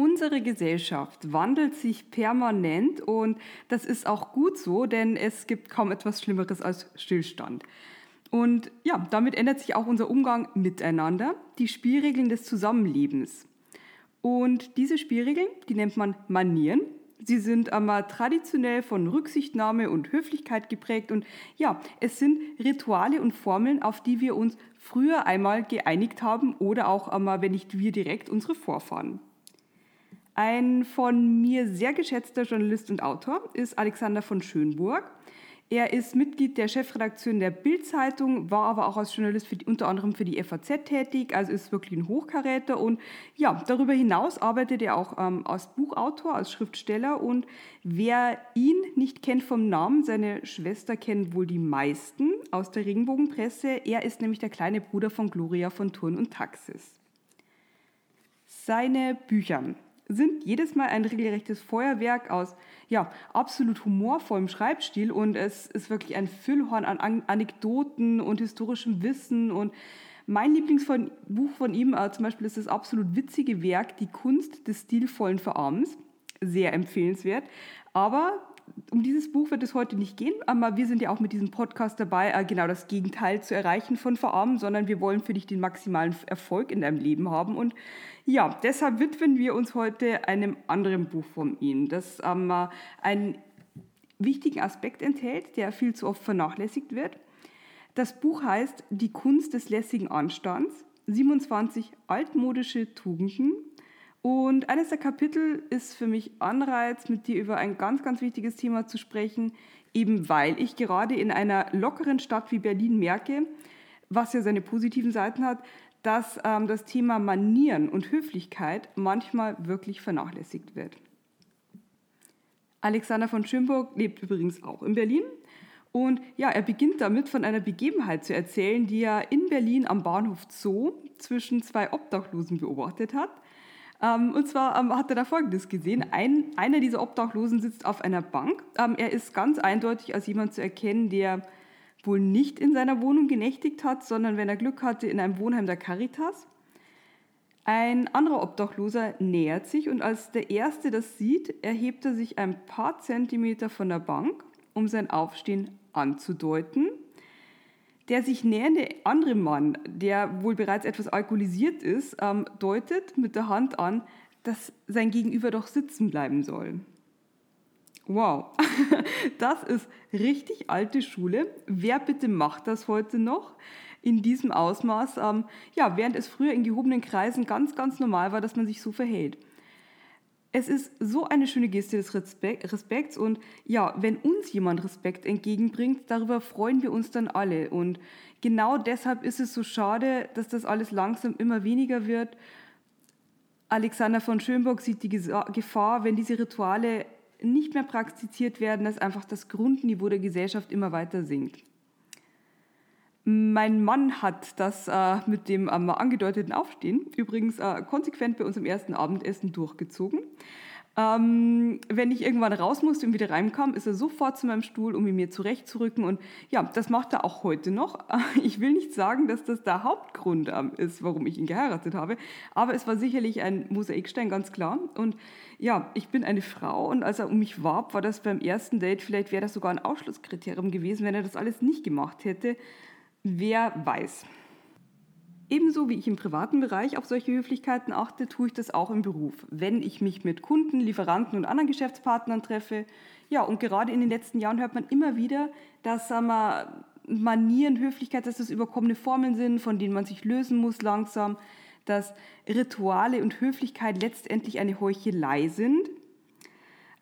Unsere Gesellschaft wandelt sich permanent und das ist auch gut so, denn es gibt kaum etwas Schlimmeres als Stillstand. Und ja, damit ändert sich auch unser Umgang miteinander, die Spielregeln des Zusammenlebens. Und diese Spielregeln, die nennt man Manieren. Sie sind einmal traditionell von Rücksichtnahme und Höflichkeit geprägt und ja, es sind Rituale und Formeln, auf die wir uns früher einmal geeinigt haben oder auch einmal, wenn nicht wir direkt, unsere Vorfahren. Ein von mir sehr geschätzter Journalist und Autor ist Alexander von Schönburg. Er ist Mitglied der Chefredaktion der Bild-Zeitung, war aber auch als Journalist die, unter anderem für die FAZ tätig, also ist wirklich ein Hochkaräter. Und ja, darüber hinaus arbeitet er auch ähm, als Buchautor, als Schriftsteller. Und wer ihn nicht kennt vom Namen, seine Schwester kennen wohl die meisten aus der Regenbogenpresse. Er ist nämlich der kleine Bruder von Gloria von Thurn und Taxis. Seine Bücher sind jedes Mal ein regelrechtes Feuerwerk aus ja, absolut humorvollem Schreibstil und es ist wirklich ein Füllhorn an Anekdoten und historischem Wissen und mein Lieblingsbuch von ihm äh, zum Beispiel ist das absolut witzige Werk Die Kunst des stilvollen Verarmens. Sehr empfehlenswert. Aber um dieses Buch wird es heute nicht gehen, aber wir sind ja auch mit diesem Podcast dabei, äh, genau das Gegenteil zu erreichen von Verarmen, sondern wir wollen für dich den maximalen Erfolg in deinem Leben haben. Und ja, deshalb widmen wir uns heute einem anderen Buch von ihm, das ähm, einen wichtigen Aspekt enthält, der viel zu oft vernachlässigt wird. Das Buch heißt Die Kunst des lässigen Anstands, 27 altmodische Tugenden und eines der Kapitel ist für mich Anreiz, mit dir über ein ganz, ganz wichtiges Thema zu sprechen, eben weil ich gerade in einer lockeren Stadt wie Berlin merke, was ja seine positiven Seiten hat, dass ähm, das Thema Manieren und Höflichkeit manchmal wirklich vernachlässigt wird. Alexander von Schönburg lebt übrigens auch in Berlin. Und ja, er beginnt damit von einer Begebenheit zu erzählen, die er in Berlin am Bahnhof Zoo zwischen zwei Obdachlosen beobachtet hat. Ähm, und zwar ähm, hat er da Folgendes gesehen. Ein, einer dieser Obdachlosen sitzt auf einer Bank. Ähm, er ist ganz eindeutig als jemand zu erkennen, der wohl nicht in seiner Wohnung genächtigt hat, sondern wenn er Glück hatte, in einem Wohnheim der Caritas. Ein anderer Obdachloser nähert sich und als der Erste das sieht, erhebt er sich ein paar Zentimeter von der Bank, um sein Aufstehen anzudeuten der sich nähernde andere Mann, der wohl bereits etwas alkoholisiert ist, ähm, deutet mit der Hand an, dass sein Gegenüber doch sitzen bleiben soll. Wow, das ist richtig alte Schule. Wer bitte macht das heute noch in diesem Ausmaß? Ähm, ja, während es früher in gehobenen Kreisen ganz, ganz normal war, dass man sich so verhält. Es ist so eine schöne Geste des Respekts und ja, wenn uns jemand Respekt entgegenbringt, darüber freuen wir uns dann alle. Und genau deshalb ist es so schade, dass das alles langsam immer weniger wird. Alexander von Schönburg sieht die Gefahr, wenn diese Rituale nicht mehr praktiziert werden, dass einfach das Grundniveau der Gesellschaft immer weiter sinkt. Mein Mann hat das äh, mit dem ähm, angedeuteten Aufstehen übrigens äh, konsequent bei uns im ersten Abendessen durchgezogen. Ähm, wenn ich irgendwann raus musste und wieder reinkam, ist er sofort zu meinem Stuhl, um ihn mir zurechtzurücken. Und ja, das macht er auch heute noch. Ich will nicht sagen, dass das der Hauptgrund ähm, ist, warum ich ihn geheiratet habe, aber es war sicherlich ein Mosaikstein, ganz klar. Und ja, ich bin eine Frau und als er um mich warb, war das beim ersten Date, vielleicht wäre das sogar ein Ausschlusskriterium gewesen, wenn er das alles nicht gemacht hätte. Wer weiß. Ebenso wie ich im privaten Bereich auf solche Höflichkeiten achte, tue ich das auch im Beruf. Wenn ich mich mit Kunden, Lieferanten und anderen Geschäftspartnern treffe, ja, und gerade in den letzten Jahren hört man immer wieder, dass sagen wir, Manieren, Höflichkeit, dass das überkommene Formeln sind, von denen man sich lösen muss langsam, dass Rituale und Höflichkeit letztendlich eine Heuchelei sind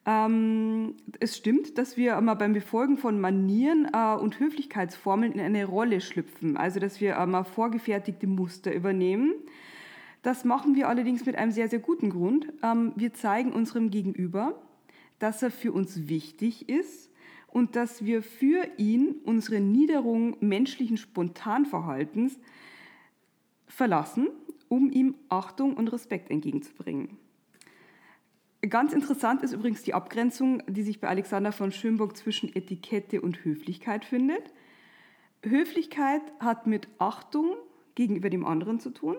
ähm, es stimmt, dass wir mal beim Befolgen von Manieren äh, und Höflichkeitsformeln in eine Rolle schlüpfen, also dass wir mal vorgefertigte Muster übernehmen. Das machen wir allerdings mit einem sehr, sehr guten Grund. Ähm, wir zeigen unserem Gegenüber, dass er für uns wichtig ist und dass wir für ihn unsere Niederung menschlichen Spontanverhaltens verlassen, um ihm Achtung und Respekt entgegenzubringen. Ganz interessant ist übrigens die Abgrenzung, die sich bei Alexander von Schönburg zwischen Etikette und Höflichkeit findet. Höflichkeit hat mit Achtung gegenüber dem anderen zu tun.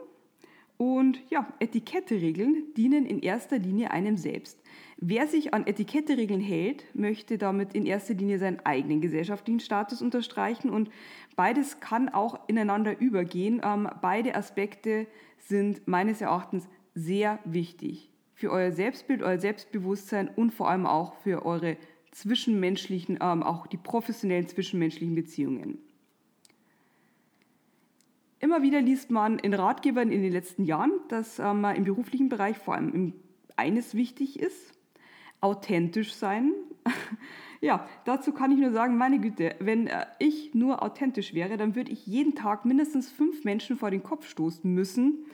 Und ja, Etiketteregeln dienen in erster Linie einem selbst. Wer sich an Etiketteregeln hält, möchte damit in erster Linie seinen eigenen gesellschaftlichen Status unterstreichen und beides kann auch ineinander übergehen. Ähm, beide Aspekte sind meines Erachtens sehr wichtig für euer Selbstbild, euer Selbstbewusstsein und vor allem auch für eure zwischenmenschlichen, ähm, auch die professionellen zwischenmenschlichen Beziehungen. Immer wieder liest man in Ratgebern in den letzten Jahren, dass ähm, im beruflichen Bereich vor allem eines wichtig ist, authentisch sein. ja, dazu kann ich nur sagen, meine Güte, wenn äh, ich nur authentisch wäre, dann würde ich jeden Tag mindestens fünf Menschen vor den Kopf stoßen müssen.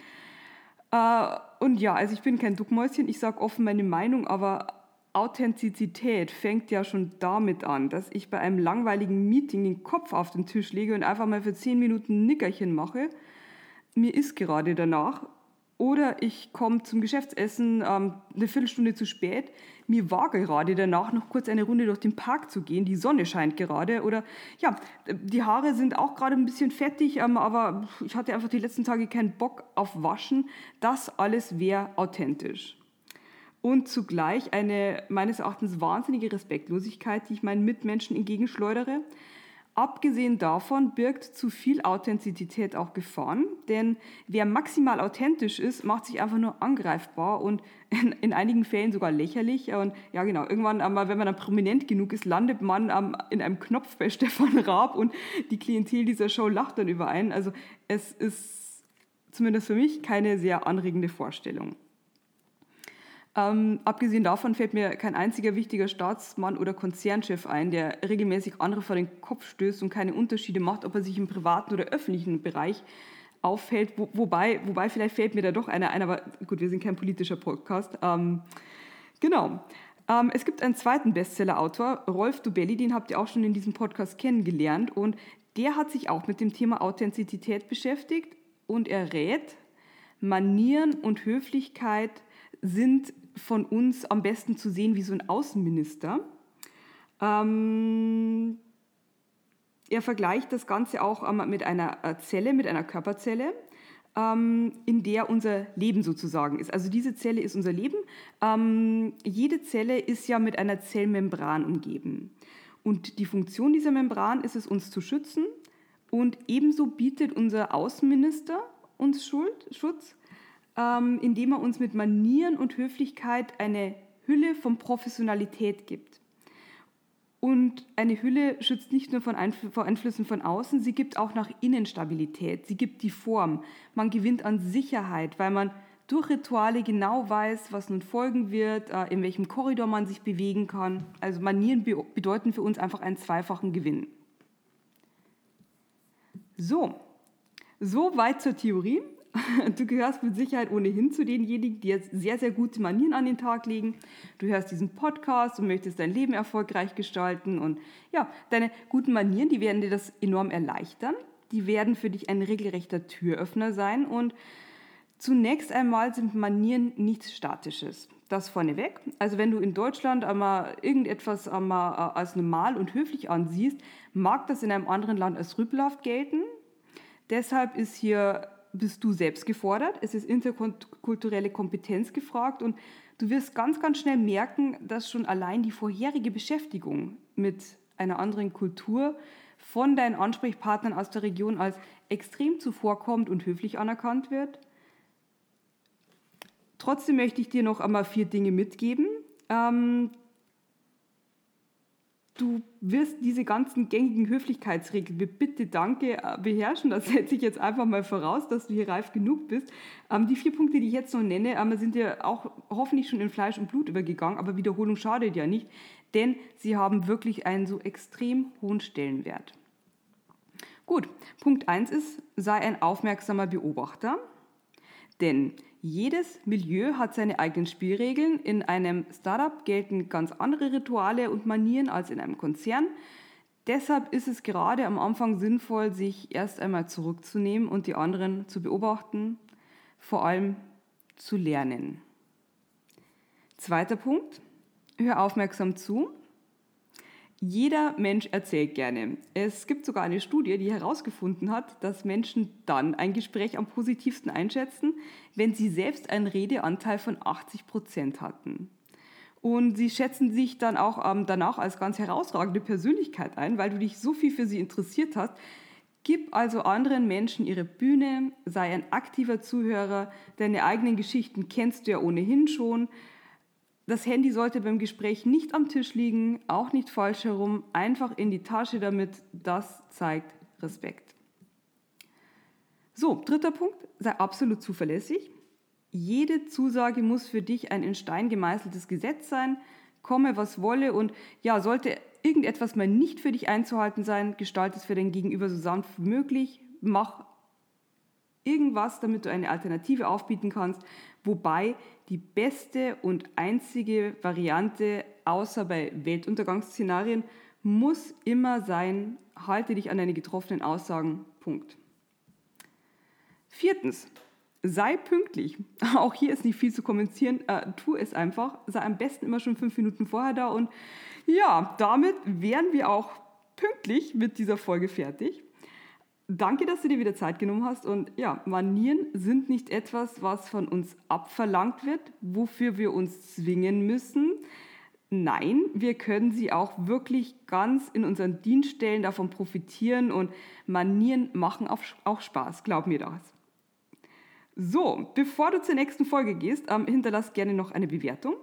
Äh, und ja, also ich bin kein Duckmäuschen, ich sage offen meine Meinung, aber Authentizität fängt ja schon damit an, dass ich bei einem langweiligen Meeting den Kopf auf den Tisch lege und einfach mal für zehn Minuten ein Nickerchen mache. Mir ist gerade danach. Oder ich komme zum Geschäftsessen ähm, eine Viertelstunde zu spät. Mir war gerade danach noch kurz eine Runde durch den Park zu gehen. Die Sonne scheint gerade. Oder ja, die Haare sind auch gerade ein bisschen fettig, ähm, aber ich hatte einfach die letzten Tage keinen Bock auf Waschen. Das alles wäre authentisch und zugleich eine meines Erachtens wahnsinnige Respektlosigkeit, die ich meinen Mitmenschen entgegenschleudere. Abgesehen davon birgt zu viel Authentizität auch Gefahren, denn wer maximal authentisch ist, macht sich einfach nur angreifbar und in, in einigen Fällen sogar lächerlich. Und ja, genau, irgendwann, einmal, wenn man dann prominent genug ist, landet man ähm, in einem Knopf bei Stefan Raab und die Klientel dieser Show lacht dann über einen. Also es ist zumindest für mich keine sehr anregende Vorstellung. Ähm, abgesehen davon fällt mir kein einziger wichtiger Staatsmann oder Konzernchef ein, der regelmäßig andere vor den Kopf stößt und keine Unterschiede macht, ob er sich im privaten oder öffentlichen Bereich auffällt. Wo, wobei, wobei, vielleicht fällt mir da doch einer ein, aber gut, wir sind kein politischer Podcast. Ähm, genau. Ähm, es gibt einen zweiten Bestseller-Autor, Rolf Dubelli, den habt ihr auch schon in diesem Podcast kennengelernt und der hat sich auch mit dem Thema Authentizität beschäftigt und er rät, Manieren und Höflichkeit sind von uns am besten zu sehen wie so ein Außenminister. Ähm, er vergleicht das Ganze auch mit einer äh, Zelle, mit einer Körperzelle, ähm, in der unser Leben sozusagen ist. Also diese Zelle ist unser Leben. Ähm, jede Zelle ist ja mit einer Zellmembran umgeben. Und die Funktion dieser Membran ist es, uns zu schützen. Und ebenso bietet unser Außenminister uns Schutz ähm, indem er uns mit Manieren und Höflichkeit eine Hülle von Professionalität gibt. Und eine Hülle schützt nicht nur von Einfl vor Einflüssen von außen, sie gibt auch nach innen Stabilität, sie gibt die Form. Man gewinnt an Sicherheit, weil man durch Rituale genau weiß, was nun folgen wird, äh, in welchem Korridor man sich bewegen kann. Also Manieren be bedeuten für uns einfach einen zweifachen Gewinn. So, so weit zur Theorie. Du gehörst mit Sicherheit ohnehin zu denjenigen, die jetzt sehr, sehr gute Manieren an den Tag legen. Du hörst diesen Podcast und möchtest dein Leben erfolgreich gestalten. Und ja, deine guten Manieren, die werden dir das enorm erleichtern. Die werden für dich ein regelrechter Türöffner sein. Und zunächst einmal sind Manieren nichts Statisches. Das vorneweg. Also wenn du in Deutschland einmal irgendetwas einmal äh, als normal und höflich ansiehst, mag das in einem anderen Land als rüpelhaft gelten. Deshalb ist hier bist du selbst gefordert, es ist interkulturelle Kompetenz gefragt und du wirst ganz, ganz schnell merken, dass schon allein die vorherige Beschäftigung mit einer anderen Kultur von deinen Ansprechpartnern aus der Region als extrem zuvorkommt und höflich anerkannt wird. Trotzdem möchte ich dir noch einmal vier Dinge mitgeben, ähm, du wirst diese ganzen gängigen Höflichkeitsregeln mit Bitte, Danke äh, beherrschen. Das setze ich jetzt einfach mal voraus, dass du hier reif genug bist. Ähm, die vier Punkte, die ich jetzt noch nenne, ähm, sind dir auch hoffentlich schon in Fleisch und Blut übergegangen, aber Wiederholung schadet ja nicht, denn sie haben wirklich einen so extrem hohen Stellenwert. Gut, Punkt 1 ist, sei ein aufmerksamer Beobachter. Denn jedes Milieu hat seine eigenen Spielregeln. In einem Startup gelten ganz andere Rituale und Manieren als in einem Konzern. Deshalb ist es gerade am Anfang sinnvoll, sich erst einmal zurückzunehmen und die anderen zu beobachten, vor allem zu lernen. Zweiter Punkt, hör aufmerksam zu. Jeder Mensch erzählt gerne. Es gibt sogar eine Studie, die herausgefunden hat, dass Menschen dann ein Gespräch am positivsten einschätzen, wenn sie selbst einen Redeanteil von 80 Prozent hatten. Und sie schätzen sich dann auch ähm, danach als ganz herausragende Persönlichkeit ein, weil du dich so viel für sie interessiert hast. Gib also anderen Menschen ihre Bühne, sei ein aktiver Zuhörer, deine eigenen Geschichten kennst du ja ohnehin schon. Das Handy sollte beim Gespräch nicht am Tisch liegen, auch nicht falsch herum, einfach in die Tasche damit. Das zeigt Respekt. So, dritter Punkt, sei absolut zuverlässig. Jede Zusage muss für dich ein in Stein gemeißeltes Gesetz sein, komme was wolle und ja, sollte irgendetwas mal nicht für dich einzuhalten sein, gestalte es für dein Gegenüber so sanft wie möglich, mach irgendwas, damit du eine Alternative aufbieten kannst, wobei die beste und einzige Variante, außer bei Weltuntergangsszenarien, muss immer sein, halte dich an deine getroffenen Aussagen. Punkt. Viertens, sei pünktlich. Auch hier ist nicht viel zu kommentieren. Äh, tu es einfach. Sei am besten immer schon fünf Minuten vorher da. Und ja, damit wären wir auch pünktlich mit dieser Folge fertig. Danke, dass du dir wieder Zeit genommen hast. Und ja, Manieren sind nicht etwas, was von uns abverlangt wird, wofür wir uns zwingen müssen. Nein, wir können sie auch wirklich ganz in unseren Dienststellen davon profitieren und Manieren machen auch Spaß, glaub mir das. So, bevor du zur nächsten Folge gehst, ähm, hinterlass gerne noch eine Bewertung,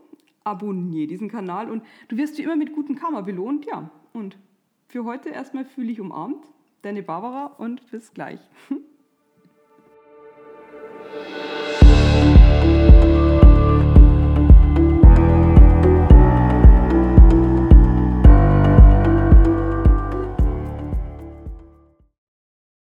abonniere diesen Kanal und du wirst wie immer mit gutem Karma belohnt. Ja, und für heute erstmal fühle ich umarmt deine Barbara und bis gleich.